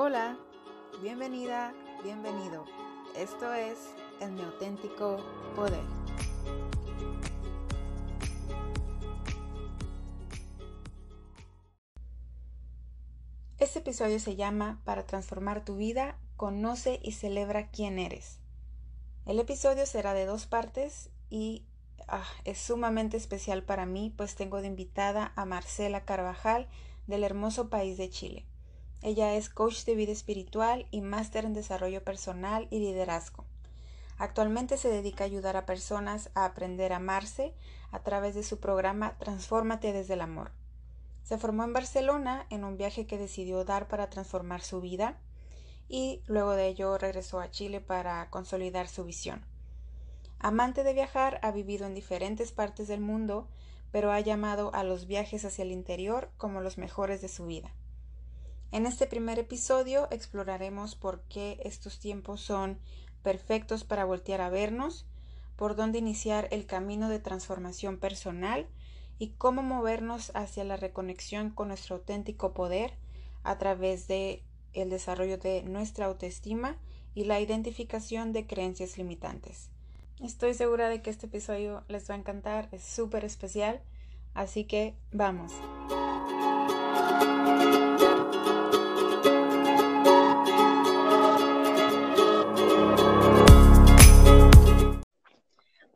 Hola, bienvenida, bienvenido. Esto es el mi auténtico poder. Este episodio se llama Para transformar tu vida, conoce y celebra quién eres. El episodio será de dos partes y ah, es sumamente especial para mí, pues tengo de invitada a Marcela Carvajal del hermoso país de Chile. Ella es coach de vida espiritual y máster en desarrollo personal y liderazgo. Actualmente se dedica a ayudar a personas a aprender a amarse a través de su programa Transfórmate desde el amor. Se formó en Barcelona en un viaje que decidió dar para transformar su vida y luego de ello regresó a Chile para consolidar su visión. Amante de viajar, ha vivido en diferentes partes del mundo, pero ha llamado a los viajes hacia el interior como los mejores de su vida. En este primer episodio exploraremos por qué estos tiempos son perfectos para voltear a vernos, por dónde iniciar el camino de transformación personal y cómo movernos hacia la reconexión con nuestro auténtico poder a través de el desarrollo de nuestra autoestima y la identificación de creencias limitantes. Estoy segura de que este episodio les va a encantar, es súper especial, así que vamos.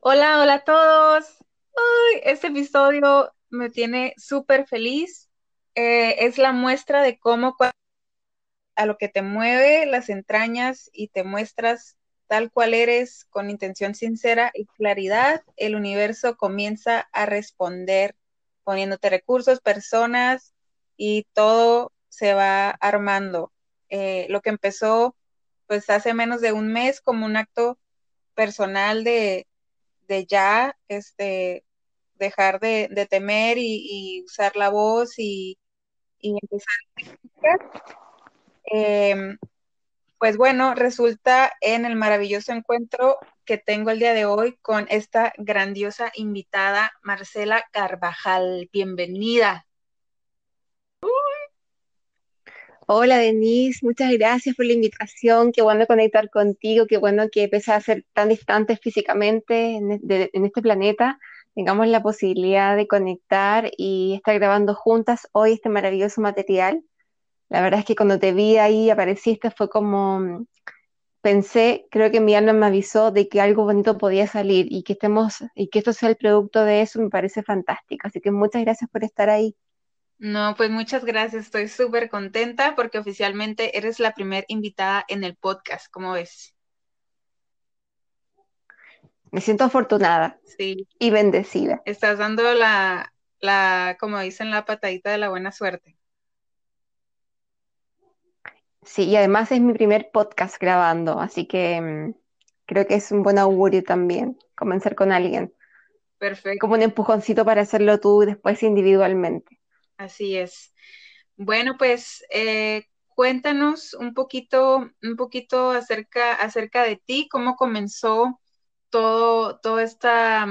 Hola, hola a todos. este episodio me tiene súper feliz. Eh, es la muestra de cómo a lo que te mueve las entrañas y te muestras tal cual eres con intención sincera y claridad, el universo comienza a responder poniéndote recursos, personas y todo se va armando. Eh, lo que empezó pues hace menos de un mes como un acto personal de, de ya este, dejar de, temer y, usar la voz y, empezar a eh, pues bueno, resulta en el maravilloso encuentro que tengo el día de hoy con esta grandiosa invitada, Marcela Carvajal. Bienvenida. Hola Denise, muchas gracias por la invitación, qué bueno conectar contigo, qué bueno que pese a ser tan distantes físicamente en, e, este planeta, tengamos la posibilidad de conectar y estar grabando juntas hoy este maravilloso material. La verdad es que cuando te vi ahí, apareciste, fue como, pensé, creo que mi alma me avisó de que algo bonito podía salir y que estemos, y que esto sea el producto de eso, me parece fantástico. Así que muchas gracias por estar ahí. No, pues muchas gracias. Estoy súper contenta porque oficialmente eres la primera invitada en el podcast. ¿Cómo ves? Me siento afortunada. Sí. Y bendecida. Estás dando la, la, como dicen, la patadita de la buena suerte. Sí, y además es mi primer podcast grabando, así que mm, creo que es un buen augurio también comenzar con alguien. Perfecto. Como un empujoncito para hacerlo tú después individualmente. Así es. Bueno, pues eh, cuéntanos un poquito, un poquito acerca, acerca de ti, cómo comenzó todo, toda esta,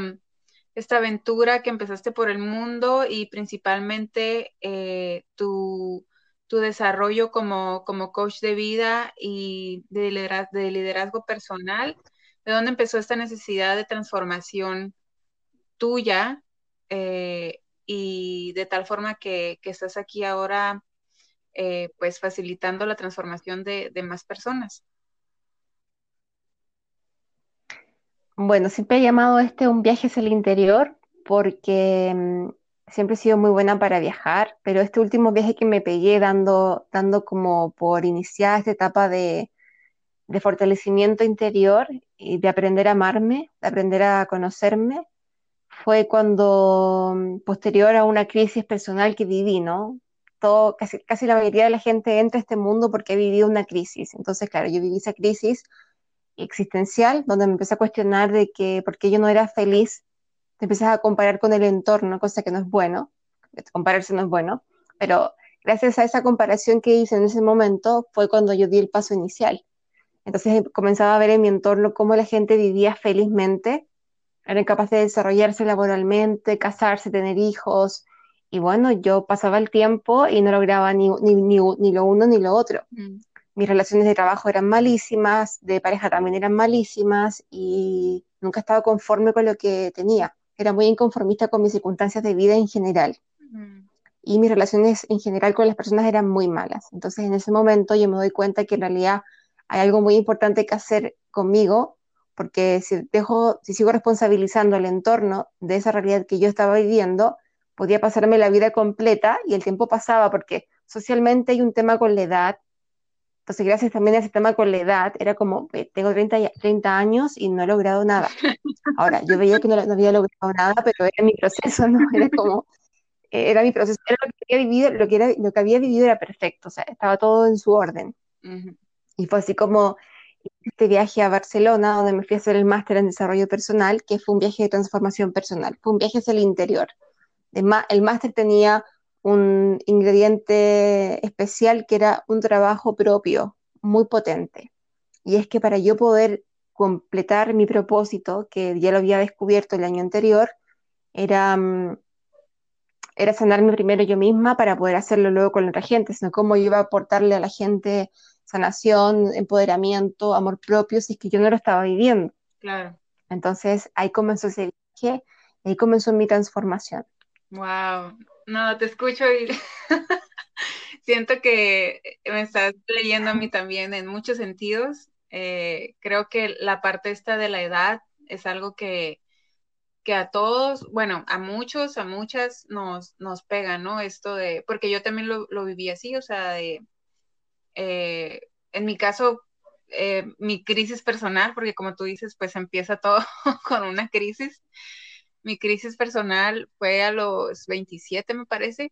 esta aventura que empezaste por el mundo y principalmente eh, tu, desarrollo como, como, coach de vida y de liderazgo, personal. ¿De dónde empezó esta necesidad de transformación tuya eh, y de tal forma que, estás aquí ahora eh, pues facilitando la transformación de, más personas. Bueno, siempre he llamado este un viaje hacia el interior porque mm, siempre he sido muy buena para viajar, pero este último viaje que me pegué dando, dando como por iniciar esta etapa de, de fortalecimiento interior y de aprender a amarme, de aprender a conocerme, fue cuando, mm, posterior a una crisis personal que viví, ¿no? Casi, casi la mayoría de la gente entra a este mundo porque ha vivido una crisis. Entonces, claro, yo viví esa crisis existencial, donde me empecé a cuestionar de que por qué yo no era feliz, te empiezas a comparar con el entorno, cosa que no es bueno, compararse no es bueno, pero gracias a esa comparación que hice en ese momento fue cuando yo di el paso inicial. Entonces comenzaba a ver en mi entorno cómo la gente vivía felizmente eran capaces de desarrollarse laboralmente, casarse, tener hijos. Y bueno, yo pasaba el tiempo y no lograba ni, ni, ni, lo uno ni lo otro. Mm. mis relaciones de trabajo eran malísimas, de pareja también eran malísimas y nunca estaba conforme con lo que tenía. Era muy inconformista con mis circunstancias de vida en general. Y mis relaciones en general con las personas eran muy malas. Entonces en ese momento yo me doy cuenta que en realidad hay algo muy importante que hacer conmigo, porque si, dejo, si sigo responsabilizando el entorno de esa realidad que yo estaba viviendo, podía pasarme la vida completa y el tiempo pasaba porque socialmente hay un tema con la edad. Entonces, gracias también a ese tema con la edad, era como, tengo 30, 30 años y no he logrado nada. Ahora, yo veía que no, había logrado nada, pero era mi proceso, ¿no? Era como, era mi proceso, era lo que había vivido, lo que, era, lo que había vivido era perfecto, o sea, estaba todo en su orden. Y fue así como este viaje a Barcelona, donde me fui a hacer el máster en desarrollo personal, que fue un viaje de transformación personal, fue un viaje hacia el interior. El máster tenía un ingrediente especial que era un trabajo propio, muy potente. Y es que para yo poder completar mi propósito, que ya lo había descubierto el año anterior, era, mm, era sanarme primero yo misma para poder hacerlo luego con otra gente, sino cómo yo iba a aportarle a la gente sanación, empoderamiento, amor propio, si es que yo no lo estaba viviendo. Claro. Entonces ahí comenzó ese viaje, ahí comenzó mi transformación. Wow, no, te escucho y siento que me estás leyendo a mí también en muchos sentidos. Eh, creo que la parte esta de la edad es algo que, que a todos, bueno, a muchos, a muchas nos, nos pega, ¿no? Esto de, porque yo también lo, lo viví así, o sea, de, eh, en mi caso, eh, mi crisis personal, porque como tú dices, pues empieza todo con una crisis. Mi crisis personal fue a los 27, me parece.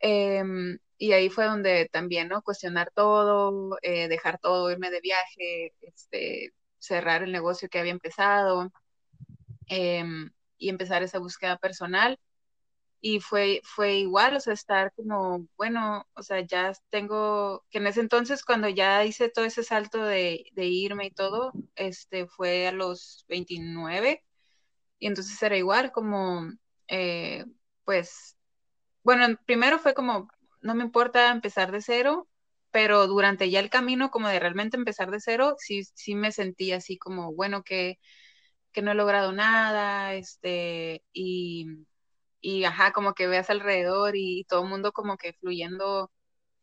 Em, y ahí fue donde también, ¿no? Cuestionar todo, eh, dejar todo, irme de viaje, este, cerrar el negocio que había empezado em, y empezar esa búsqueda personal y fue, fue igual, o sea, estar como, bueno, o sea, ya tengo, que en ese entonces cuando ya hice todo ese salto de, irme y todo, este, fue a los 29, y entonces era igual, como, eh, pues, bueno, primero fue como, no me importa empezar de cero, pero durante ya el camino, como de realmente empezar de cero, sí, sí me sentí así como, bueno, que, que no he logrado nada, este, y y ajá, como que veas alrededor y, todo el mundo como que fluyendo,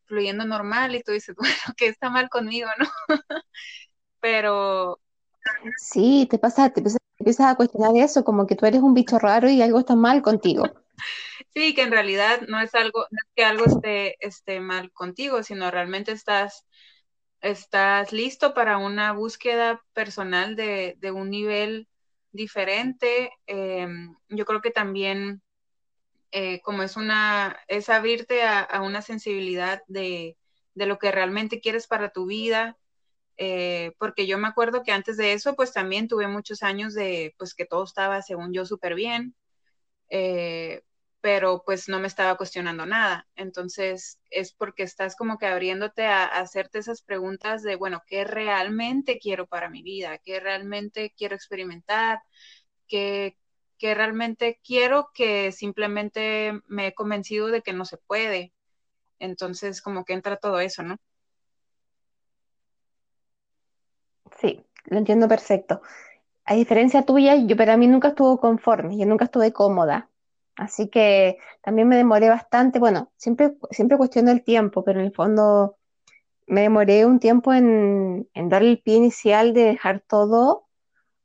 fluyendo normal y tú dices, bueno, que está mal conmigo, ¿no? Pero... Sí, te pasa, te empiezas, a cuestionar eso, como que tú eres un bicho raro y algo está mal contigo. Sí, que en realidad no es algo, no es que algo esté, esté mal contigo, sino realmente estás, estás listo para una búsqueda personal de, de un nivel diferente. Em, yo creo que también eh, como es una, es abrirte a, una sensibilidad de, lo que realmente quieres para tu vida, eh, porque yo me acuerdo que antes de eso, pues también tuve muchos años de, pues que todo estaba, según yo, súper bien, eh, pero pues no me estaba cuestionando nada. Entonces, es porque estás como que abriéndote a, a, hacerte esas preguntas de, bueno, ¿qué realmente quiero para mi vida? ¿Qué realmente quiero experimentar? ¿Qué, que realmente quiero, que simplemente me he convencido de que no se puede. Entonces, como que entra todo eso, ¿no? Sí, lo entiendo perfecto. A diferencia tuya, yo para mí nunca estuvo conforme, yo nunca estuve cómoda. Así que también me demoré bastante, bueno, siempre, siempre cuestiono el tiempo, pero en el fondo me demoré un tiempo en, en dar el pie inicial de dejar todo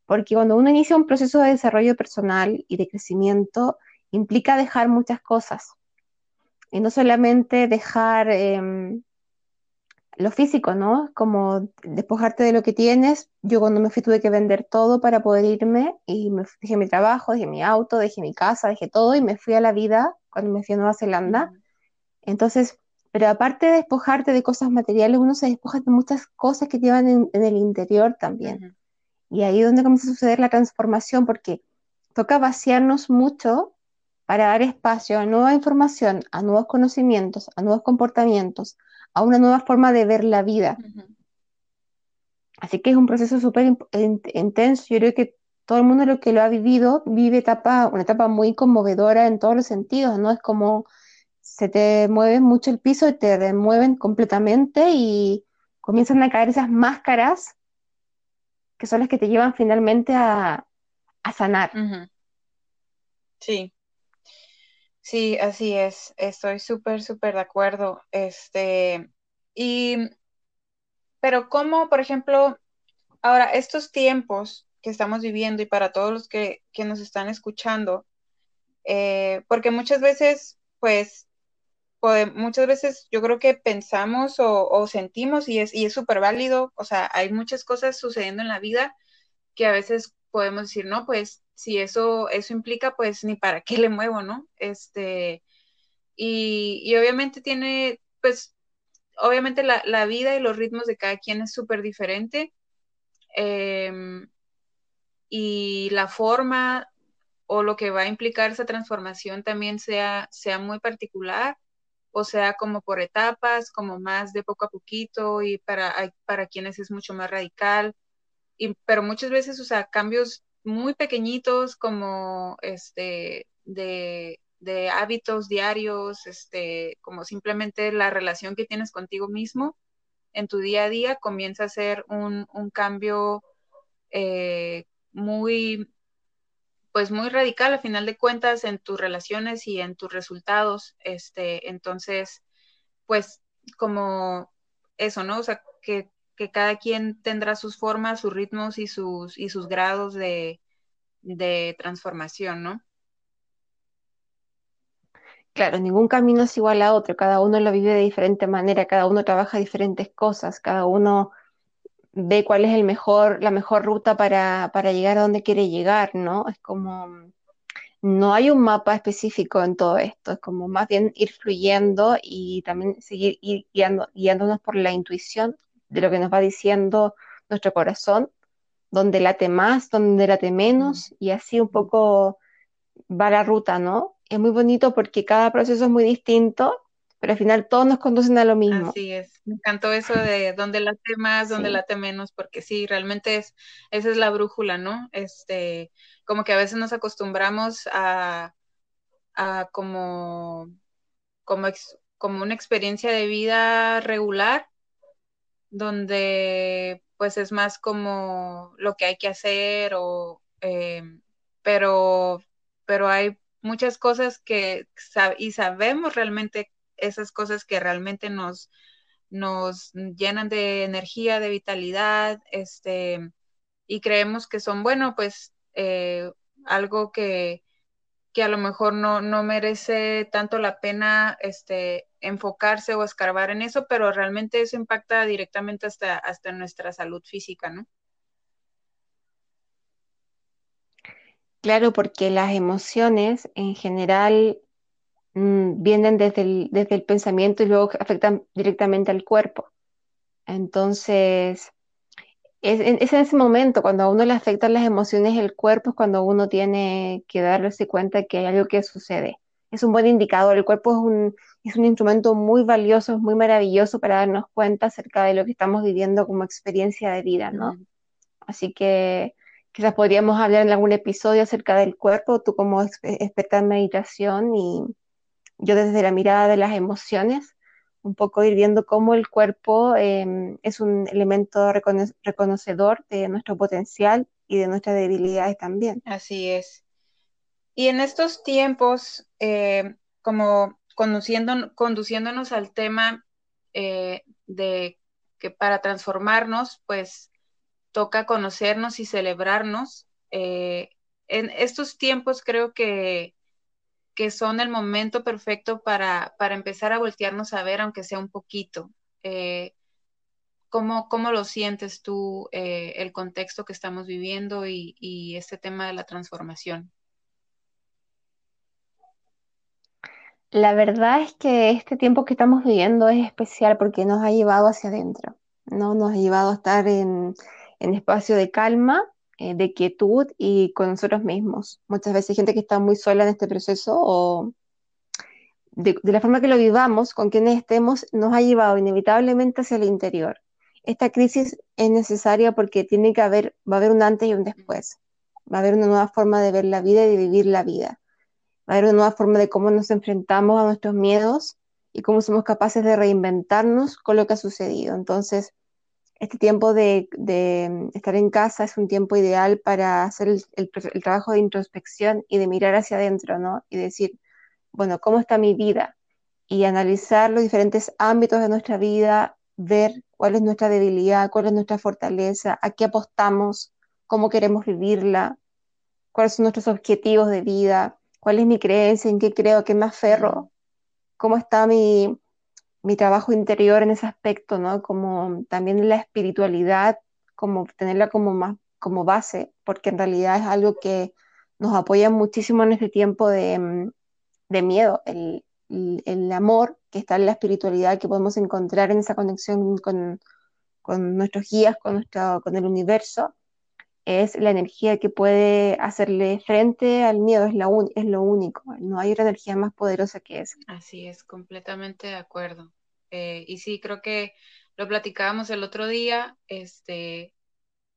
porque cuando uno inicia un proceso de desarrollo personal y de crecimiento, implica dejar muchas cosas. Y no solamente dejar em, lo físico, ¿no? Como despojarte de lo que tienes. Yo cuando me fui tuve que vender todo para poder irme y me dejé mi trabajo, dejé mi auto, dejé mi casa, dejé todo y me fui a la vida cuando me fui a Nueva Zelanda. Entonces, pero aparte de despojarte de cosas materiales, uno se despoja de muchas cosas que llevan en, el interior también. Y ahí es donde comienza a suceder la transformación, porque toca vaciarnos mucho para dar espacio a nueva información, a nuevos conocimientos, a nuevos comportamientos, a una nueva forma de ver la vida. Así que es un proceso súper intenso. Yo creo que todo el mundo lo que lo ha vivido vive etapa, una etapa muy conmovedora en todos los sentidos, ¿no? Es como se te mueve mucho el piso y te remueven completamente y comienzan a caer esas máscaras que son las que te llevan finalmente a, sanar. Sí. Sí, así es. Estoy súper, súper de acuerdo. Este, y, pero cómo, por ejemplo, ahora, estos tiempos que estamos viviendo y para todos los que, nos están escuchando, eh, porque muchas veces, pues, muchas veces yo creo que pensamos o, sentimos y es y es súper válido, o sea, hay muchas cosas sucediendo en la vida que a veces podemos decir, no, pues si eso, eso implica, pues ni para qué le muevo, ¿no? Este, y, obviamente tiene, pues, obviamente la, vida y los ritmos de cada quien es súper diferente. Em, y la forma o lo que va a implicar esa transformación también sea, sea muy particular o sea como por etapas, como más de poco a poquito y para, para quienes es mucho más radical. Y, pero muchas veces, o sea, cambios muy pequeñitos como este de, hábitos diarios, este, como simplemente la relación que tienes contigo mismo en tu día a día comienza a ser un, cambio eh, muy pues muy radical a final de cuentas en tus relaciones y en tus resultados. Este, entonces, pues como eso, ¿no? O sea, que, cada quien tendrá sus formas, sus ritmos y sus, y sus grados de, de transformación, ¿no? Claro, ningún camino es igual a otro, cada uno lo vive de diferente manera, cada uno trabaja diferentes cosas, cada uno ve cuál es el mejor, la mejor ruta para, llegar a donde quiere llegar, ¿no? Es como, no hay un mapa específico en todo esto, es como más bien ir fluyendo y también seguir ir guiando, guiándonos por la intuición de lo que nos va diciendo nuestro corazón, donde late más, donde late menos, y así un poco va la ruta, ¿no? Es muy bonito porque cada proceso es muy distinto pero al final todos nos conducen a lo mismo. Así es, me encantó eso de dónde late más, dónde late menos, porque sí, realmente es, esa es la brújula, ¿no? Este, como que a veces nos acostumbramos a, a como, como, como una experiencia de vida regular, donde pues es más como lo que hay que hacer o eh, pero pero hay muchas cosas que y sabemos realmente esas cosas que realmente nos, nos llenan de energía, de vitalidad, este, y creemos que son, bueno, pues eh, algo que, que, a lo mejor no, no, merece tanto la pena este, enfocarse o escarbar en eso, pero realmente eso impacta directamente hasta, hasta nuestra salud física, ¿no? Claro, porque las emociones en general Mm, vienen desde el, desde el pensamiento y luego afectan directamente al cuerpo. Entonces, es, en ese momento, cuando a uno le afectan las emociones el cuerpo, es cuando uno tiene que darse cuenta que hay algo que sucede. Es un buen indicador, el cuerpo es un, es un instrumento muy valioso, muy maravilloso para darnos cuenta acerca de lo que estamos viviendo como experiencia de vida, ¿no? Así que quizás podríamos hablar en algún episodio acerca del cuerpo, tú como experta en meditación y yo desde la mirada de las emociones, un poco ir viendo cómo el cuerpo em, es un elemento reconocedor de nuestro potencial y de nuestras debilidades también. Así es. Y en estos tiempos, eh, como conduciendo, conduciéndonos al tema eh, de que para transformarnos, pues toca conocernos y celebrarnos. Eh, en estos tiempos creo que que son el momento perfecto para, empezar a voltearnos a ver, aunque sea un poquito. Eh, ¿cómo, lo sientes tú, eh, el contexto que estamos viviendo y, y, este tema de la transformación? La verdad es que este tiempo que estamos viviendo es especial porque nos ha llevado hacia adentro, ¿no? Nos ha llevado a estar en, en espacio de calma eh, de quietud y con nosotros mismos. Muchas veces gente que está muy sola en este proceso o de, la forma que lo vivamos, con quienes estemos, nos ha llevado inevitablemente hacia el interior. Esta crisis es necesaria porque tiene que haber, va a haber un antes y un después. Va a haber una nueva forma de ver la vida y de vivir la vida. Va a haber una nueva forma de cómo nos enfrentamos a nuestros miedos y cómo somos capaces de reinventarnos con lo que ha sucedido. Entonces, este tiempo de, estar en casa es un tiempo ideal para hacer el, trabajo de introspección y de mirar hacia adentro, ¿no? Y decir, bueno, ¿cómo está mi vida? Y analizar los diferentes ámbitos de nuestra vida, ver cuál es nuestra debilidad, cuál es nuestra fortaleza, a qué apostamos, cómo queremos vivirla, cuáles son nuestros objetivos de vida, cuál es mi creencia, en qué creo, qué me aferro, cómo está mi, mi trabajo interior en ese aspecto, ¿no? Como también la espiritualidad, como tenerla como más como base, porque en realidad es algo que nos apoya muchísimo en este tiempo de, mm, miedo, el, el, amor que está en la espiritualidad que podemos encontrar en esa conexión con, con nuestros guías, con, nuestro, con el universo, es la energía que puede hacerle frente al miedo, es, la es lo único, no hay otra energía más poderosa que esa. Así es, completamente de acuerdo. Eh, y sí, creo que lo platicábamos el otro día, este,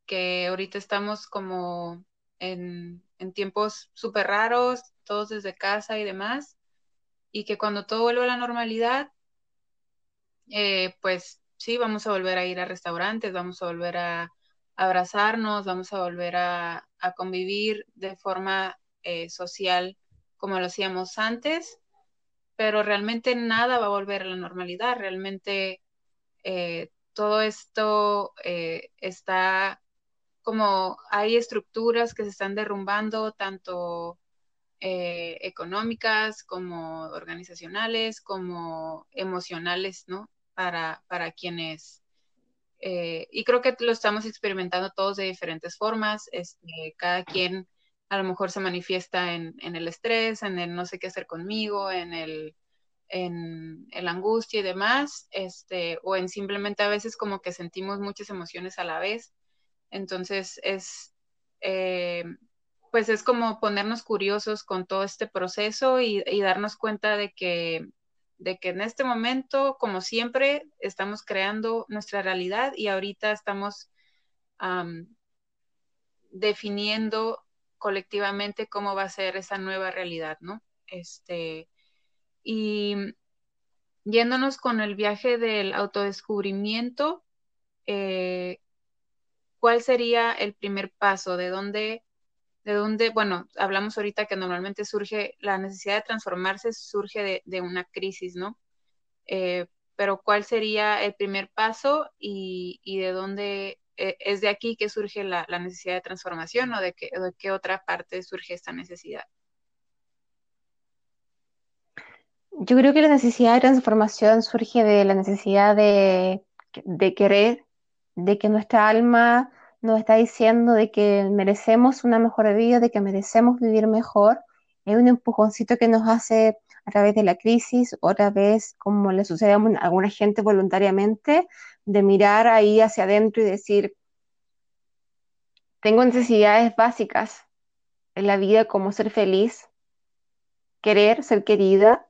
que ahorita estamos como en, en tiempos súper raros, todos desde casa y demás, y que cuando todo vuelva a la normalidad, eh, pues sí, vamos a volver a ir a restaurantes, vamos a volver a abrazarnos, vamos a volver a, convivir de forma eh, social como lo hacíamos antes, pero realmente nada va a volver a la normalidad, realmente eh, todo esto eh, está como hay estructuras que se están derrumbando, tanto económicas como organizacionales, como emocionales, ¿no? Para, para quienes eh, y creo que lo estamos experimentando todos de diferentes formas. Este, cada quien a lo mejor se manifiesta en, el estrés, en el no sé qué hacer conmigo, en el en, angustia y demás, este, o en simplemente a veces como que sentimos muchas emociones a la vez. Entonces es, eh, pues es como ponernos curiosos con todo este proceso y darnos cuenta de que de que en este momento, como siempre, estamos creando nuestra realidad y ahorita estamos definiendo colectivamente cómo va a ser esa nueva realidad, ¿no? Este, y yéndonos con el viaje del autodescubrimiento, eh, ¿cuál sería el primer paso? ¿De dónde de dónde, bueno, hablamos ahorita que normalmente surge, la necesidad de transformarse surge de, una crisis, ¿no? Eh, pero ¿cuál sería el primer paso y, de dónde eh, es de aquí que surge la, necesidad de transformación o de, qué, de qué otra parte surge esta necesidad? Yo creo que la necesidad de transformación surge de la necesidad de, de querer, de que nuestra alma nos está diciendo de que merecemos una mejor vida, de que merecemos vivir mejor. Es un empujoncito que nos hace a través de la crisis, otra vez, como le sucede a alguna gente voluntariamente, de mirar ahí hacia adentro y decir, tengo necesidades básicas en la vida como ser feliz, querer, ser querida,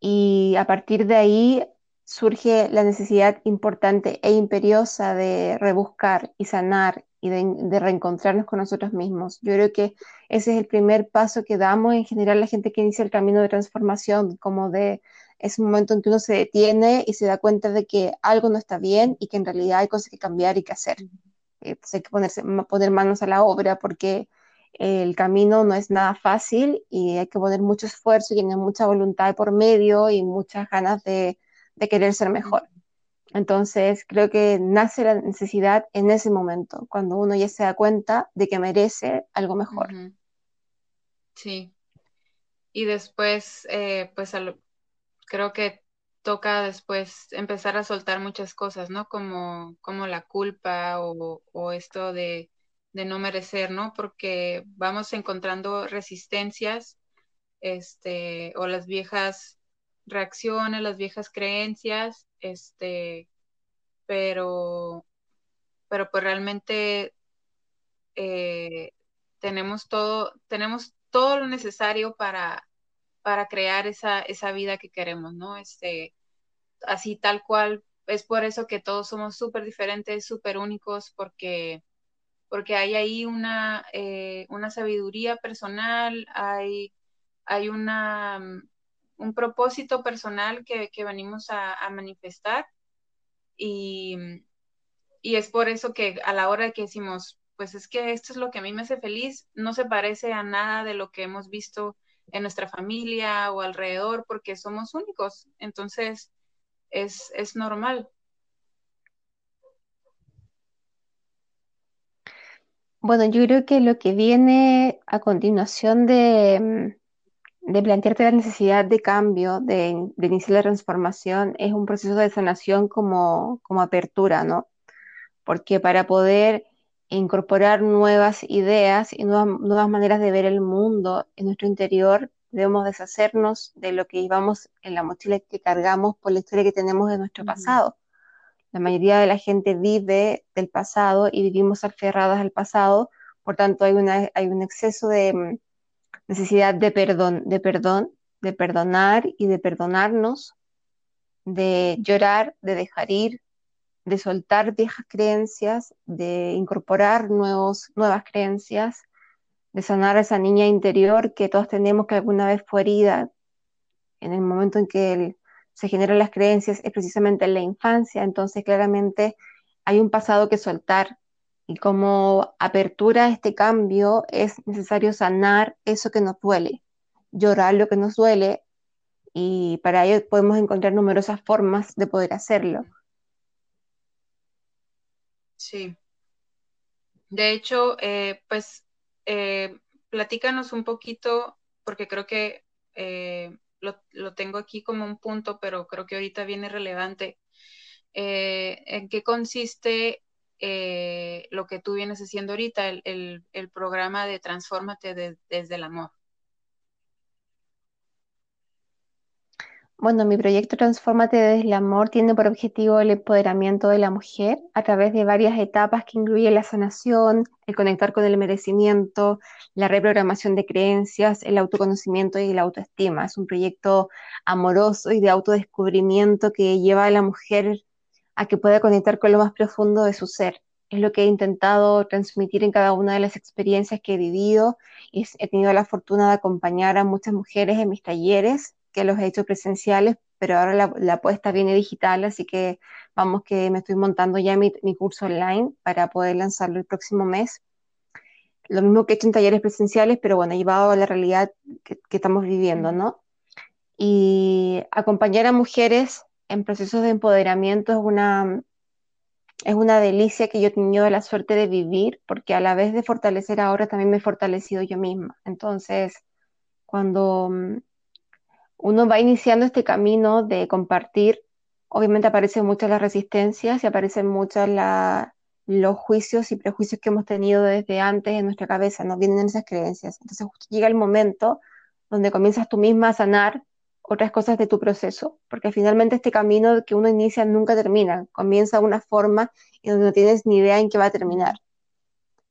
y a partir de ahí surge la necesidad importante e imperiosa de rebuscar y sanar y de, reencontrarnos con nosotros mismos. Yo creo que ese es el primer paso que damos en general la gente que inicia el camino de transformación, como de es un momento en que uno se detiene y se da cuenta de que algo no está bien y que en realidad hay cosas que cambiar y que hacer. Entonces hay que ponerse, poner manos a la obra porque el camino no es nada fácil y hay que poner mucho esfuerzo y tener mucha voluntad por medio y muchas ganas de, de querer ser mejor. Entonces, creo que nace la necesidad en ese momento, cuando uno ya se da cuenta de que merece algo mejor. Sí. Y después, eh, pues creo que toca después empezar a soltar muchas cosas, ¿no? Como, como la culpa o, o esto de, de, no merecer, ¿no? Porque vamos encontrando resistencias, este, o las viejas reacciones, las viejas creencias, este, pero, pero pues realmente eh, tenemos todo, tenemos todo lo necesario para, para crear esa, esa vida que queremos, ¿no? Este, así tal cual, es por eso que todos somos súper diferentes, súper únicos, porque, porque hay ahí una, eh, una sabiduría personal, hay, hay una, un propósito personal que, venimos a, manifestar y, y es por eso que a la hora que decimos, pues es que esto es lo que a mí me hace feliz, no se parece a nada de lo que hemos visto en nuestra familia o alrededor, porque somos únicos. Entonces, es, es normal. Bueno, yo creo que lo que viene a continuación de, mm, de plantearte la necesidad de cambio, de, iniciar la transformación, es un proceso de sanación como, como apertura, ¿no? Porque para poder incorporar nuevas ideas y nuevas, nuevas maneras de ver el mundo en nuestro interior, debemos deshacernos de lo que llevamos en la mochila que cargamos por la historia que tenemos de nuestro pasado. La mayoría de la gente vive del pasado y vivimos aferradas al pasado, por tanto hay, una, hay un exceso de mm, necesidad de perdón, de perdón, de perdonar y de perdonarnos, de llorar, de dejar ir, de soltar viejas creencias, de incorporar nuevos, nuevas creencias, de sanar a esa niña interior que todos tenemos que alguna vez fue herida. En el momento en que se generan las creencias, es precisamente en la infancia, entonces claramente hay un pasado que soltar. Y como apertura a este cambio es necesario sanar eso que nos duele, llorar lo que nos duele. Y para ello podemos encontrar numerosas formas de poder hacerlo. Sí. De hecho, eh, pues eh, platícanos un poquito, porque creo que eh, lo, tengo aquí como un punto, pero creo que ahorita viene relevante. ¿En qué consiste lo que tú vienes haciendo ahorita, el, programa de Transfórmate desde el amor? Bueno, mi proyecto Transformate desde el amor tiene por objetivo el empoderamiento de la mujer a través de varias etapas que incluyen la sanación, el conectar con el merecimiento, la reprogramación de creencias, el autoconocimiento y la autoestima. Es un proyecto amoroso y de autodescubrimiento que lleva a la mujer a que pueda conectar con lo más profundo de su ser. Es lo que he intentado transmitir en cada una de las experiencias que he vivido y he tenido la fortuna de acompañar a muchas mujeres en mis talleres que los he hecho presenciales, pero ahora la, apuesta viene digital, así que vamos que me estoy montando ya mi, curso online para poder lanzarlo el próximo mes. Lo mismo que he hecho en talleres presenciales, pero bueno, llevado a la realidad que, estamos viviendo, ¿no? Y acompañar a mujeres en procesos de empoderamiento es una, es una delicia que yo he tenido la suerte de vivir, porque a la vez de fortalecer ahora también me he fortalecido yo misma. Entonces, cuando uno va iniciando este camino de compartir, obviamente aparecen muchas las resistencias y aparecen muchos los juicios y prejuicios que hemos tenido desde antes en nuestra cabeza, nos vienen esas creencias. Entonces llega el momento donde comienzas tú misma a sanar otras cosas de tu proceso, porque finalmente este camino que uno inicia nunca termina, comienza de una forma y donde no tienes ni idea en qué va a terminar.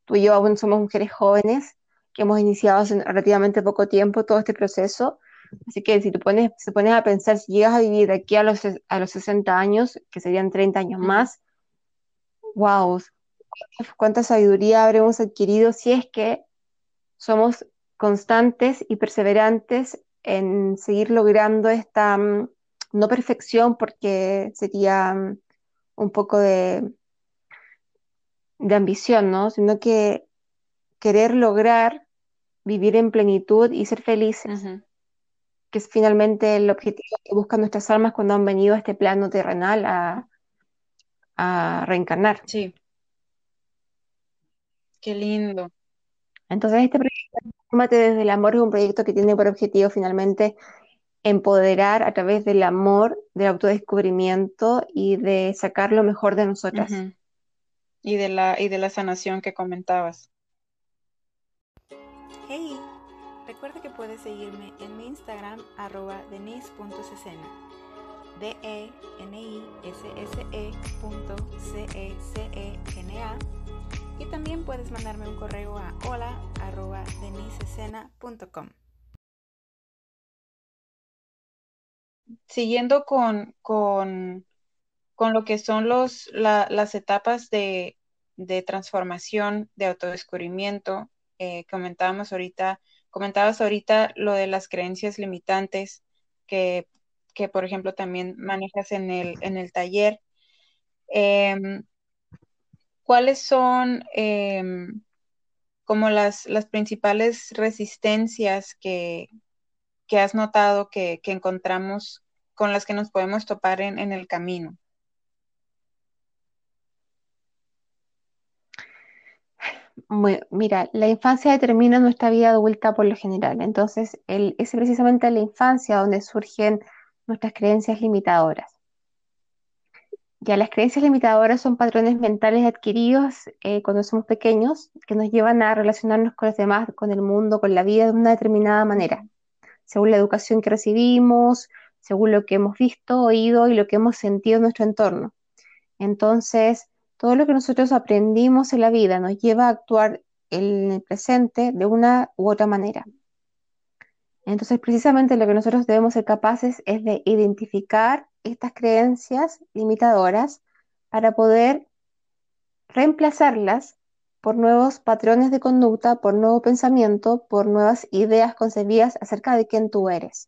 Tú y yo aún somos mujeres jóvenes que hemos iniciado hace relativamente poco tiempo todo este proceso Así que si te pones, se pones a pensar, si llegas a vivir de aquí a los, a los 60 años, que serían 30 años más, wow, cuánta sabiduría habremos adquirido si es que somos constantes y perseverantes en seguir logrando esta mm, no perfección, porque sería mm, un poco de, de ambición, ¿no? Sino que querer lograr vivir en plenitud y ser felices que es finalmente el objetivo que buscan nuestras almas cuando han venido a este plano terrenal a, reencarnar. Sí. Qué lindo. Entonces, este proyecto, Fórmate desde el amor, es un proyecto que tiene por objetivo finalmente empoderar a través del amor, del autodescubrimiento y de sacar lo mejor de nosotras. Y de la, y de la sanación que comentabas. Hey, Recuerda que puedes seguirme en mi Instagram arroba denise.cecena d e n i s s e c e c e n a y también puedes mandarme un correo a hola arroba Siguiendo con, con, con, lo que son los, las etapas de, de transformación, de autodescubrimiento, eh, comentábamos ahorita Comentabas ahorita lo de las creencias limitantes que, por ejemplo, también manejas en el, en el taller. Em, ¿cuáles son em, como las, las principales resistencias que, has notado que, encontramos con las que nos podemos topar en, en el camino? Mira, la infancia determina nuestra vida adulta por lo general. Entonces, es precisamente en la infancia donde surgen nuestras creencias limitadoras. Ya las creencias limitadoras son patrones mentales adquiridos eh, cuando somos pequeños que nos llevan a relacionarnos con los demás, con el mundo, con la vida de una determinada manera, según la educación que recibimos, según lo que hemos visto, oído y lo que hemos sentido en nuestro entorno. Entonces, todo lo que nosotros aprendimos en la vida nos lleva a actuar en el presente de una u otra manera. Entonces, precisamente lo que nosotros debemos ser capaces es de identificar estas creencias limitadoras para poder reemplazarlas por nuevos patrones de conducta, por nuevo pensamiento, por nuevas ideas concebidas acerca de quién tú eres.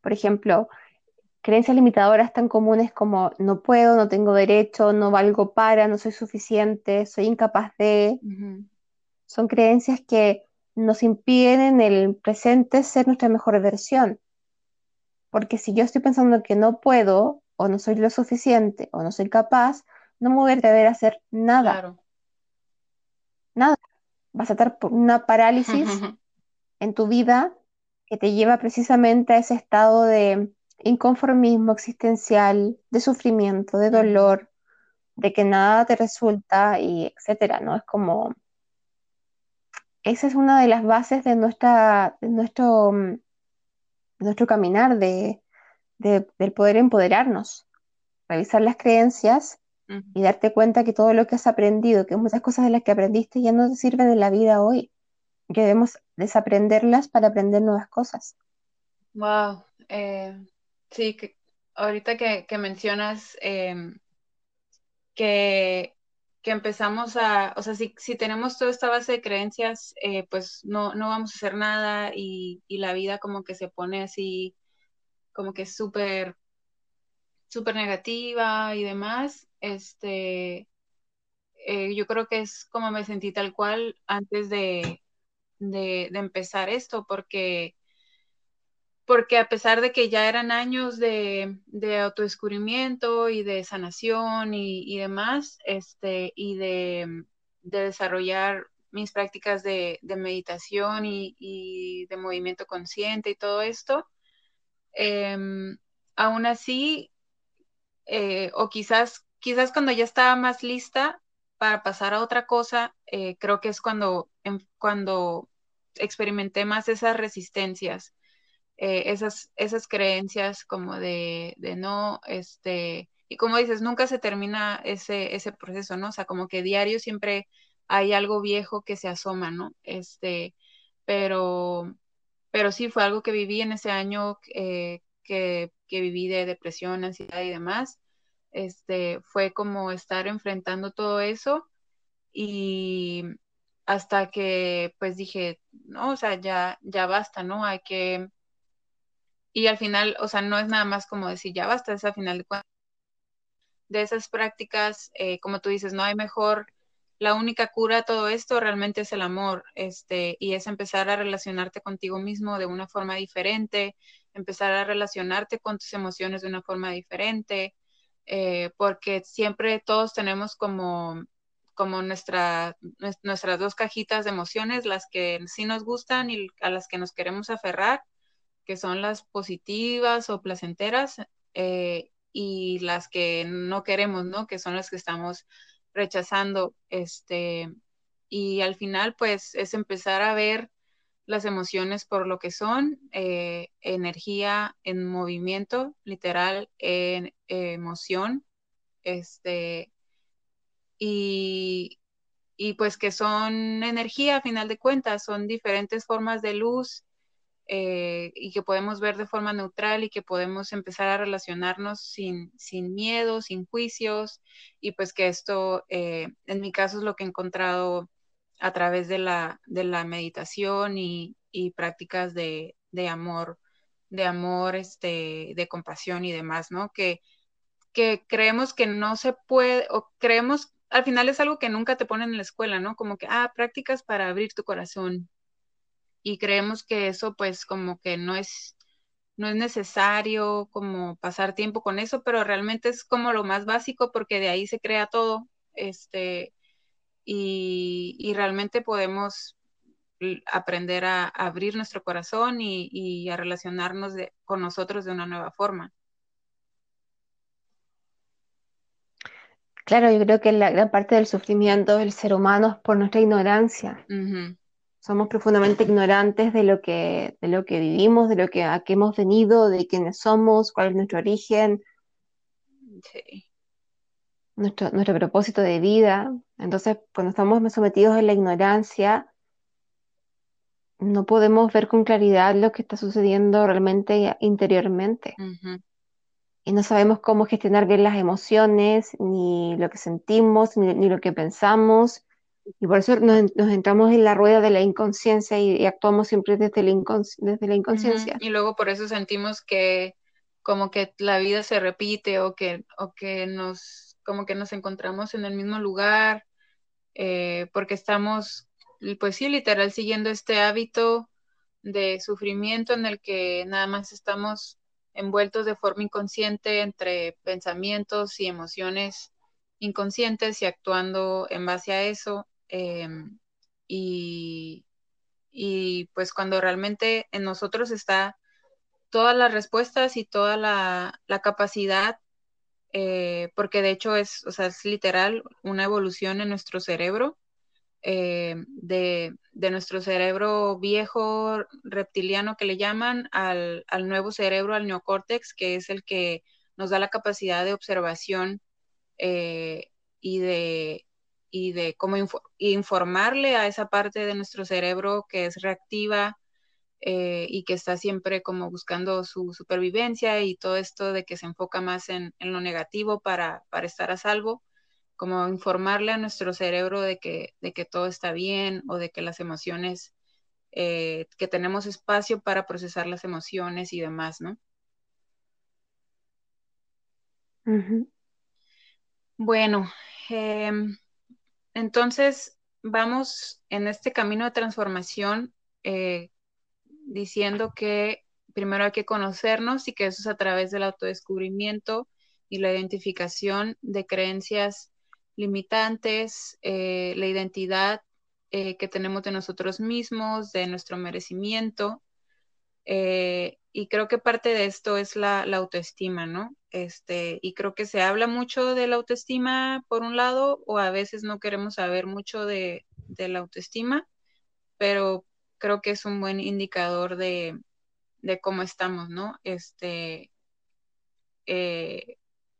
Por ejemplo, creencias limitadoras tan comunes como no puedo, no tengo derecho, no valgo para, no soy suficiente, soy incapaz de, son creencias que nos impiden en el presente ser nuestra mejor versión. Porque si yo estoy pensando que no puedo, o no soy lo suficiente, o no soy capaz, no me voy a atrever a hacer nada. Nada. Vas a estar por una parálisis en tu vida que te lleva precisamente a ese estado de inconformismo existencial, de sufrimiento, de dolor, de que nada te resulta y etcétera, ¿no? Es como esa es una de las bases de nuestra de nuestro nuestro caminar de, del poder empoderarnos, revisar las creencias y darte cuenta que todo lo que has aprendido, que muchas cosas de las que aprendiste ya no te sirven en la vida hoy, que debemos desaprenderlas para aprender nuevas cosas. Wow, eh, Sí, que ahorita que, mencionas em, que, empezamos a, o sea, si, tenemos toda esta base de creencias, eh, pues no, no vamos a hacer nada y, la vida como que se pone así, como que súper, súper negativa y demás, este, eh, yo creo que es como me sentí tal cual antes de, de empezar esto, porque porque a pesar de que ya eran años de, autodescubrimiento y de sanación y, demás, este, y de, desarrollar mis prácticas de, meditación y, de movimiento consciente y todo esto, em, aún así, eh, o quizás, quizás cuando ya estaba más lista para pasar a otra cosa, eh, creo que es cuando, em, cuando experimenté más esas resistencias eh, esas, esas creencias como de, no, este, y como dices, nunca se termina ese, ese proceso, ¿no? O sea, como que diario siempre hay algo viejo que se asoma, ¿no? Este, pero, pero sí fue algo que viví en ese año eh, que, que, viví de depresión, ansiedad y demás. Este, fue como estar enfrentando todo eso y hasta que pues dije, no, o sea, ya, ya basta, ¿no? Hay que, y al final, o sea, no es nada más como decir, ya basta, es al final de cuentas. De esas prácticas, eh, como tú dices, no hay mejor, la única cura a todo esto realmente es el amor, este, y es empezar a relacionarte contigo mismo de una forma diferente, empezar a relacionarte con tus emociones de una forma diferente, eh, porque siempre todos tenemos como, como nuestra, nuestras dos cajitas de emociones, las que sí nos gustan y a las que nos queremos aferrar, que son las positivas o placenteras eh, y las que no queremos, ¿no? Que son las que estamos rechazando, este, y al final, pues, es empezar a ver las emociones por lo que son, eh, energía en movimiento, literal, en emoción, este, y, y pues que son energía a final de cuentas, son diferentes formas de luz eh, y que podemos ver de forma neutral y que podemos empezar a relacionarnos sin, sin miedo, sin juicios y pues que esto eh, en mi caso es lo que he encontrado a través de la, de la meditación y, y prácticas de, de, amor, de amor, este, de compasión y demás, ¿no? Que, que creemos que no se puede, o creemos al final es algo que nunca te ponen en la escuela, ¿no? Como que, ah, prácticas para abrir tu corazón. Y creemos que eso pues como que no es, no es necesario como pasar tiempo con eso, pero realmente es como lo más básico porque de ahí se crea todo. Este, y, y realmente podemos aprender a, abrir nuestro corazón y, a relacionarnos con nosotros de una nueva forma. Claro, yo creo que la gran parte del sufrimiento del ser humano es por nuestra ignorancia. Somos profundamente ignorantes de lo que, de lo que vivimos, de lo que a qué hemos venido, de quiénes somos, cuál es nuestro origen, nuestro, nuestro propósito de vida. Entonces, cuando estamos sometidos a la ignorancia, no podemos ver con claridad lo que está sucediendo realmente interiormente. Y no sabemos cómo gestionar bien las emociones, ni lo que sentimos, ni, lo que pensamos. Y por eso nos, entramos en la rueda de la inconsciencia y, actuamos siempre desde la, desde la inconsciencia. Y luego por eso sentimos que como que la vida se repite o que, o que nos, como que nos encontramos en el mismo lugar, eh, porque estamos pues sí, literal, siguiendo este hábito de sufrimiento en el que nada más estamos envueltos de forma inconsciente entre pensamientos y emociones inconscientes y actuando en base a eso. Em, y, pues cuando realmente en nosotros está todas las respuestas y toda la, capacidad, eh, porque de hecho es, o sea, es literal una evolución en nuestro cerebro eh, de, nuestro cerebro viejo reptiliano que le llaman al, nuevo cerebro, al neocórtex, que es el que nos da la capacidad de observación eh, y de y de cómo informarle a esa parte de nuestro cerebro que es reactiva eh, y que está siempre como buscando su supervivencia y todo esto de que se enfoca más en, lo negativo para, para, estar a salvo como informarle a nuestro cerebro de que, de que todo está bien o de que las emociones, eh, que tenemos espacio para procesar las emociones y demás, ¿no? Bueno, em, entonces vamos en este camino de transformación eh, diciendo que primero hay que conocernos y que eso es a través del autodescubrimiento y la identificación de creencias limitantes, eh, la identidad eh, que tenemos de nosotros mismos, de nuestro merecimiento. Y creo que parte de esto es la, autoestima, ¿no? Este, y creo que se habla mucho de la autoestima por un lado, o a veces no queremos saber mucho de, la autoestima, pero creo que es un buen indicador de, de cómo estamos, ¿no? Este,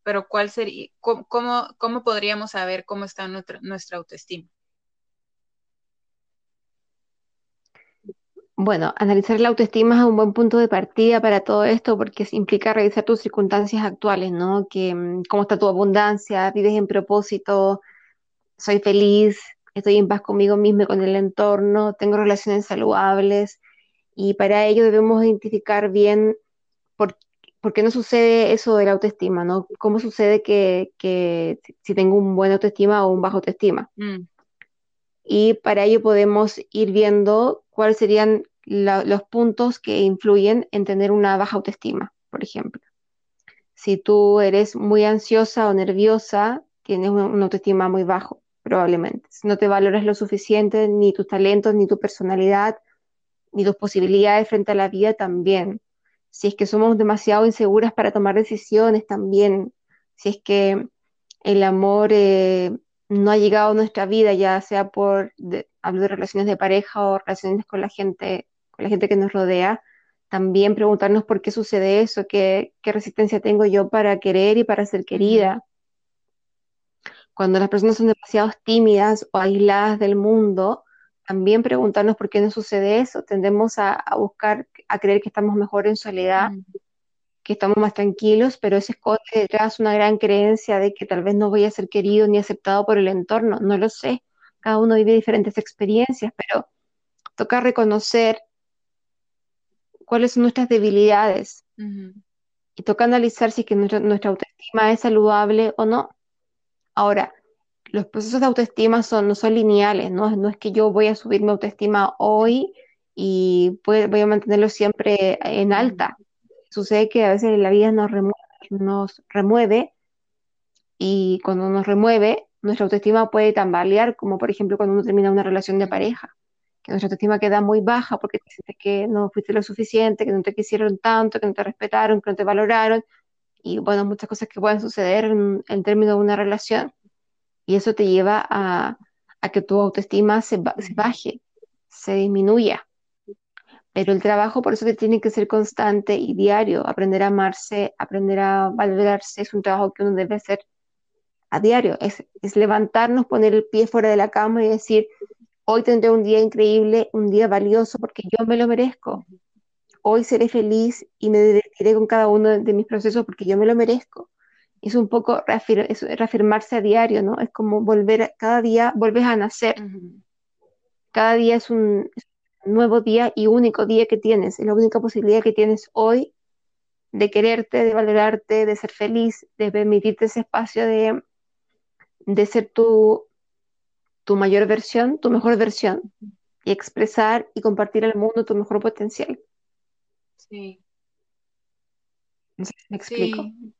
pero ¿cuál sería, cómo, cómo, podríamos saber cómo está nuestra, nuestra autoestima? Bueno, analizar la autoestima es un buen punto de partida para todo esto porque implica revisar tus circunstancias actuales, ¿no? Que, mm, cómo está tu abundancia, vives en propósito, soy feliz, estoy en paz conmigo mismo y con el entorno, tengo relaciones saludables y para ello debemos identificar bien por ¿por qué no sucede eso de la autoestima? ¿no? ¿Cómo sucede que, si tengo un buen autoestima o un bajo autoestima? Mm. Y para ello podemos ir viendo cuáles serían los puntos que influyen en tener una baja autoestima, por ejemplo. Si tú eres muy ansiosa o nerviosa, tienes una autoestima muy bajo, probablemente. Si no te valoras lo suficiente, ni tus talentos, ni tu personalidad, ni tus posibilidades frente a la vida, también si es que somos demasiado inseguras para tomar decisiones también, si es que el amor eh, no ha llegado a nuestra vida, ya sea por, hablo de relaciones de pareja o relaciones con la gente, con la gente que nos rodea, también preguntarnos por qué sucede eso, qué, qué resistencia tengo yo para querer y para ser querida. Cuando las personas son demasiado tímidas o aisladas del mundo, también preguntarnos por qué no sucede eso. Tendemos a, buscar, a creer que estamos mejor en soledad, que estamos más tranquilos, pero ese esconde detrás una gran creencia de que tal vez no voy a ser querido ni aceptado por el entorno. No lo sé. Cada uno vive diferentes experiencias, pero toca reconocer cuáles son nuestras debilidades y toca analizar si es que nuestra, nuestra autoestima es saludable o no. Ahora, los procesos de autoestima son, no son lineales, ¿no? no es que yo voy a subir mi autoestima hoy y voy a mantenerlo siempre en alta. Sucede que a veces la vida nos remueve, y cuando nos remueve, nuestra autoestima puede tambalear, como por ejemplo cuando uno termina una relación de pareja, que nuestra autoestima queda muy baja porque sientes que no fuiste lo suficiente, que no te quisieron tanto, que no te respetaron, que no te valoraron, y bueno, muchas cosas que pueden suceder en, términos de una relación. Y eso te lleva a, que tu autoestima se, se, baje, se disminuya. Pero el trabajo por eso que tiene que ser constante y diario. Aprender a amarse, aprender a valorarse, es un trabajo que uno debe hacer a diario, es, levantarnos, poner el pie fuera de la cama y decir, hoy tendré un día increíble, un día valioso porque yo me lo merezco. Hoy seré feliz y me divertiré con cada uno de, mis procesos porque yo me lo merezco. Es un poco reafirmarse a diario, ¿no? Es como volver, cada día vuelves a nacer. Cada día es un, nuevo día y único día que tienes. Es la única posibilidad que tienes hoy de quererte, de valorarte, de ser feliz, de permitirte ese espacio de, de ser tu, tu mayor versión, tu mejor versión, y expresar y compartir al mundo tu mejor potencial. Sí. me explico. Sí,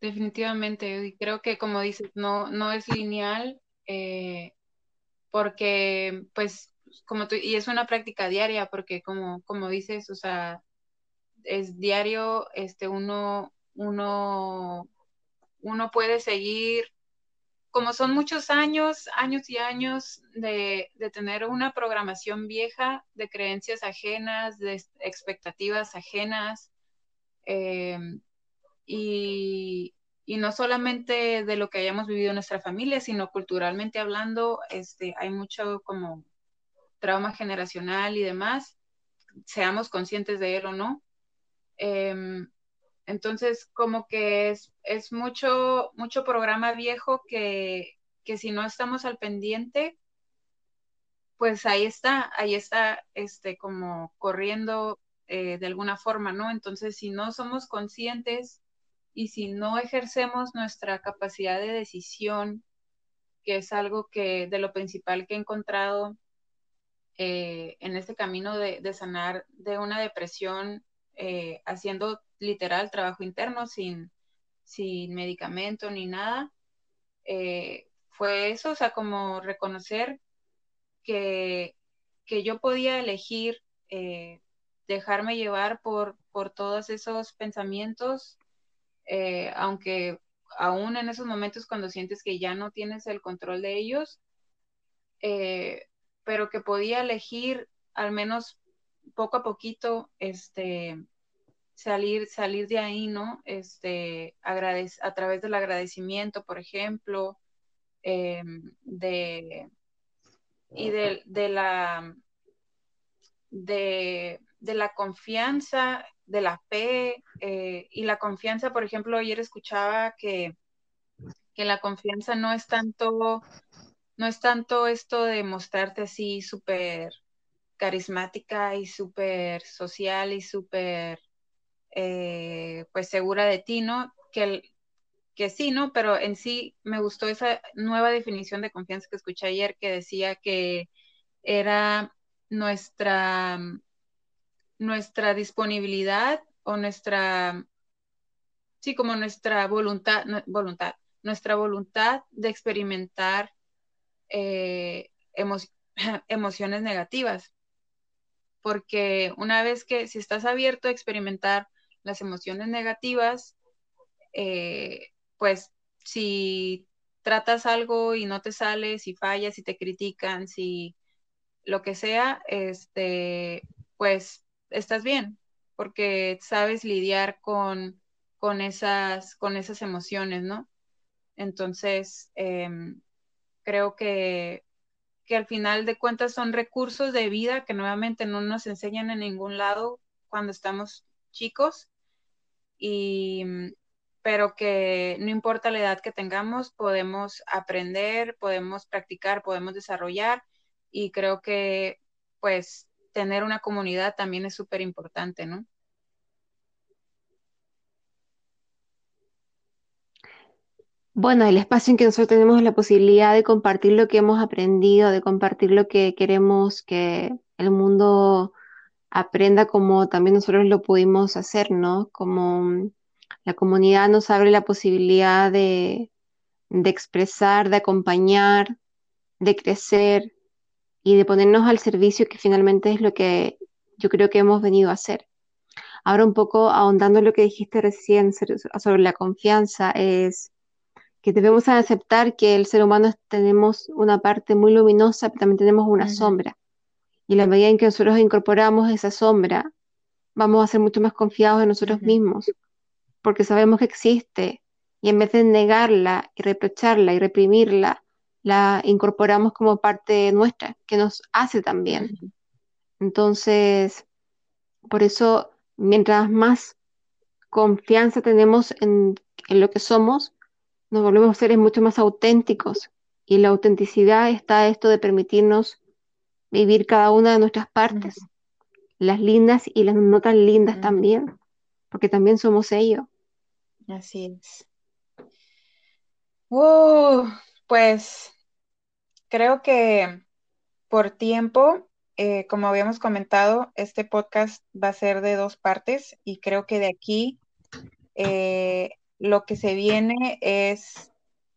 definitivamente. Y creo que como dices, no, no es lineal, eh, porque pues como y es una práctica diaria, porque como, como dices, o sea, es diario, este, uno, uno, uno puede seguir como son muchos años, años y años de, tener una programación vieja de creencias ajenas, de expectativas ajenas, em, y, no solamente de lo que hayamos vivido en nuestra familia, sino culturalmente hablando, este, hay mucho como trauma generacional y demás, seamos conscientes de él o no. Em, entonces, como que es, es mucho, mucho programa viejo que, si no estamos al pendiente, pues ahí está, ahí está, este, como corriendo eh, de alguna forma, ¿no? Entonces, si no somos conscientes y si no ejercemos nuestra capacidad de decisión, que es algo que de lo principal que he encontrado eh, en este camino de, de, sanar de una depresión, eh, haciendo literal trabajo interno sin, sin medicamento ni nada. Eh, fue eso, o sea, como reconocer que, que yo podía elegir eh, dejarme llevar por, por todos esos pensamientos, eh, aunque aún en esos momentos cuando sientes que ya no tienes el control de ellos, pero que podía elegir al menos poco a poquito, este, salir, salir de ahí, ¿no? Este, a través del agradecimiento, por ejemplo, em, de, y de, la de, la confianza, de la fe, eh, y la confianza, por ejemplo, ayer escuchaba que, que la confianza no es tanto, no es tanto esto de mostrarte así súper carismática y súper social y súper eh, pues segura de ti, ¿no? Que, que sí, ¿no? Pero en sí me gustó esa nueva definición de confianza que escuché ayer que decía que era nuestra, nuestra disponibilidad o nuestra, sí, como nuestra voluntad, voluntad nuestra voluntad de experimentar eh, emociones negativas. Porque una vez que si estás abierto a experimentar las emociones negativas, eh, pues si tratas algo y no te sale, si fallas, si te critican, si lo que sea, este, pues estás bien, porque sabes lidiar con, con, esas, con esas emociones, ¿no? Entonces, em, creo que, que al final de cuentas son recursos de vida que nuevamente no nos enseñan en ningún lado cuando estamos chicos, y, pero que no importa la edad que tengamos, podemos aprender, podemos practicar, podemos desarrollar y creo que pues tener una comunidad también es súper importante, ¿no? Bueno, el espacio en que nosotros tenemos la posibilidad de compartir lo que hemos aprendido, de compartir lo que queremos que el mundo aprenda como también nosotros lo pudimos hacer, ¿no? Como mm, la comunidad nos abre la posibilidad de, expresar, de acompañar, de crecer y de ponernos al servicio, que finalmente es lo que yo creo que hemos venido a hacer. Ahora un poco ahondando lo que dijiste recién sobre la confianza, es que debemos aceptar que el ser humano tenemos una parte muy luminosa, pero también tenemos una sombra. Y la medida en que nosotros incorporamos esa sombra, vamos a ser mucho más confiados en nosotros mismos, porque sabemos que existe. Y en vez de negarla y reprocharla y reprimirla, la incorporamos como parte nuestra, que nos hace también. Entonces, por eso, mientras más confianza tenemos en, en lo que somos, nos volvemos seres mucho más auténticos. Y la autenticidad está esto de permitirnos vivir cada una de nuestras partes, las lindas y las no tan lindas también, porque también somos ellos. Así es. Uh, pues creo que por tiempo, eh, como habíamos comentado, este podcast va a ser de dos partes y creo que de aquí eh, lo que se viene es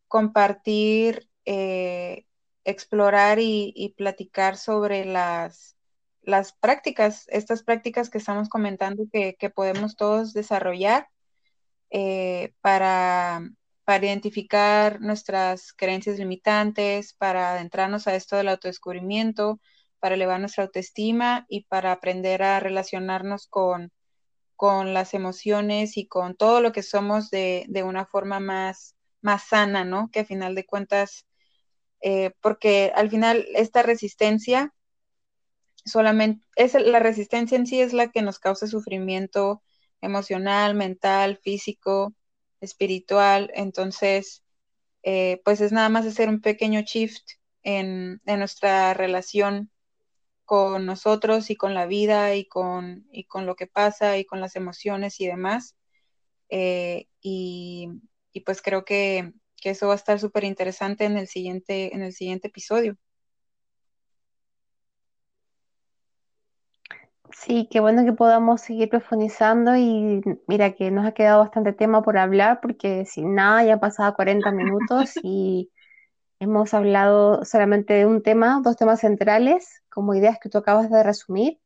compartir, eh, explorar y, platicar sobre las, las prácticas, estas prácticas que estamos comentando que, podemos todos desarrollar eh, para, para identificar nuestras creencias limitantes, para adentrarnos a esto del autodescubrimiento, para elevar nuestra autoestima y para aprender a relacionarnos con con las emociones y con todo lo que somos de, una forma más, más sana, ¿no? Que a final de cuentas, eh, porque al final esta resistencia solamente, es la resistencia en sí es la que nos causa sufrimiento emocional, mental, físico, espiritual. Entonces, eh, pues es nada más hacer un pequeño shift en, en nuestra relación con nosotros y con la vida y con, y con lo que pasa y con las emociones y demás. Eh, y, pues creo que, eso va a estar súper interesante en el siguiente, en el siguiente episodio. Sí, qué bueno que podamos seguir profundizando y mira que nos ha quedado bastante tema por hablar porque sin nada ya han pasado 40 minutos y hemos hablado solamente de un tema, dos temas centrales como ideas que tú acabas de resumir.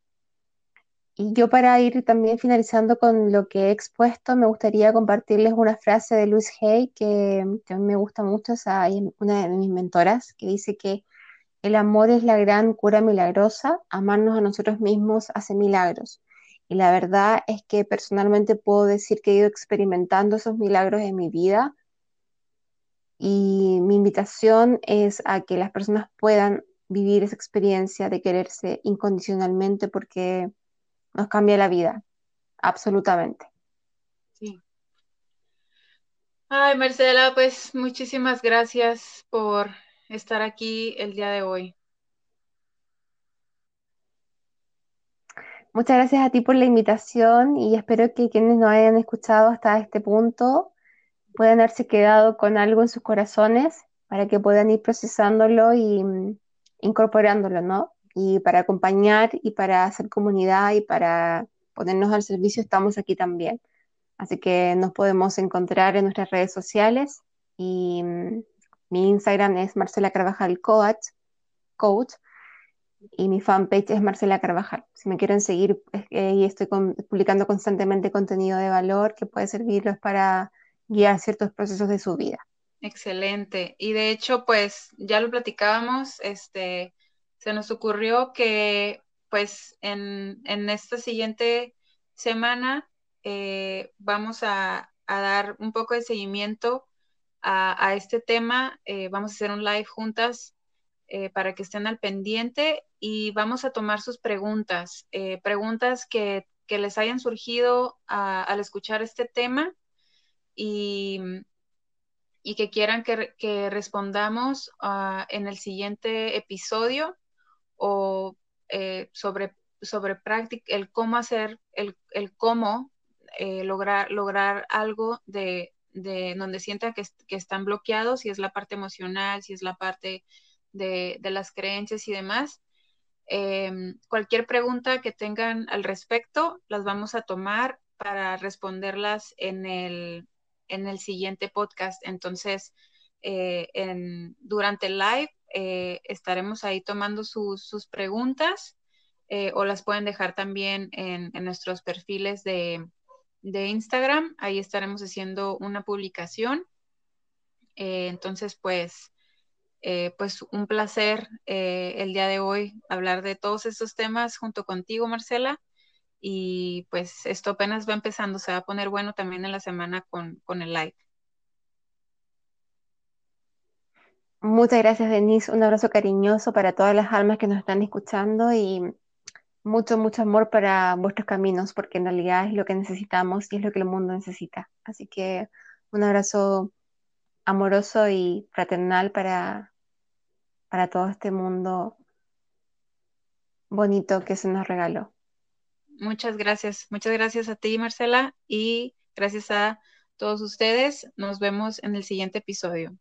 Y yo para ir también finalizando con lo que he expuesto, me gustaría compartirles una frase de Louise Hay que, a mí me gusta mucho, es una de mis mentoras, que dice que el amor es la gran cura milagrosa, amarnos a nosotros mismos hace milagros. Y la verdad es que personalmente puedo decir que he ido experimentando esos milagros en mi vida. Y mi invitación es a que las personas puedan vivir esa experiencia de quererse incondicionalmente porque nos cambia la vida, absolutamente. Sí. Ay, Marcela, pues muchísimas gracias por estar aquí el día de hoy. Muchas gracias a ti por la invitación y espero que quienes nos hayan escuchado hasta este punto puedan haberse quedado con algo en sus corazones para que puedan ir procesándolo y, mm, incorporándolo, ¿no? Y para acompañar y para hacer comunidad y para ponernos al servicio estamos aquí también. Así que nos podemos encontrar en nuestras redes sociales y mm, mi Instagram es Marcela Carvajal Coach, coach y mi fanpage es Marcela Carvajal. Si me quieren seguir, y estoy publicando constantemente contenido de valor que puede servirles para guiar ciertos procesos de su vida. Excelente. Y de hecho, pues ya lo platicábamos, este, se nos ocurrió que pues en, esta siguiente semana eh, vamos a, dar un poco de seguimiento a, este tema. Eh, vamos a hacer un live juntas eh, para que estén al pendiente y vamos a tomar sus preguntas, preguntas que, les hayan surgido al escuchar este tema y y que quieran que, respondamos ah, en el siguiente episodio o eh, sobre, sobre el cómo hacer, el, cómo eh, lograr, lograr algo de, de donde sientan que, están bloqueados, si es la parte emocional, si es la parte de, las creencias y demás. Em, cualquier pregunta que tengan al respecto, las vamos a tomar para responderlas en el, en el siguiente podcast. Entonces, eh, en, durante el live eh, estaremos ahí tomando sus preguntas eh, o las pueden dejar también en, nuestros perfiles de, Instagram. Ahí estaremos haciendo una publicación. entonces, pues, pues un placer el día de hoy hablar de todos estos temas junto contigo, Marcela y pues esto apenas va empezando, se va a poner bueno también en la semana con, el live. Muchas gracias, Denise. Un abrazo cariñoso para todas las almas que nos están escuchando y mucho, mucho amor para vuestros caminos, porque en realidad es lo que necesitamos y es lo que el mundo necesita. Así que un abrazo amoroso y fraternal para, para todo este mundo bonito que se nos regaló. Muchas gracias. Muchas gracias a ti, Marcela, y gracias a todos ustedes. Nos vemos en el siguiente episodio.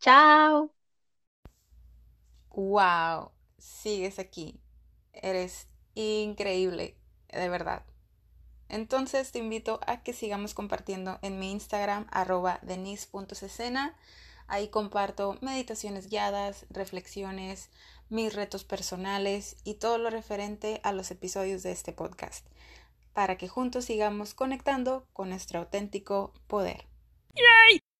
Chao. Wow, sigues aquí. Eres increíble, de verdad. Entonces te invito a que sigamos compartiendo en mi Instagram arroba. Ahí comparto meditaciones guiadas, reflexiones, mis retos personales y todo lo referente a los episodios de este podcast, para que juntos sigamos conectando con nuestro auténtico poder. ¡Yay!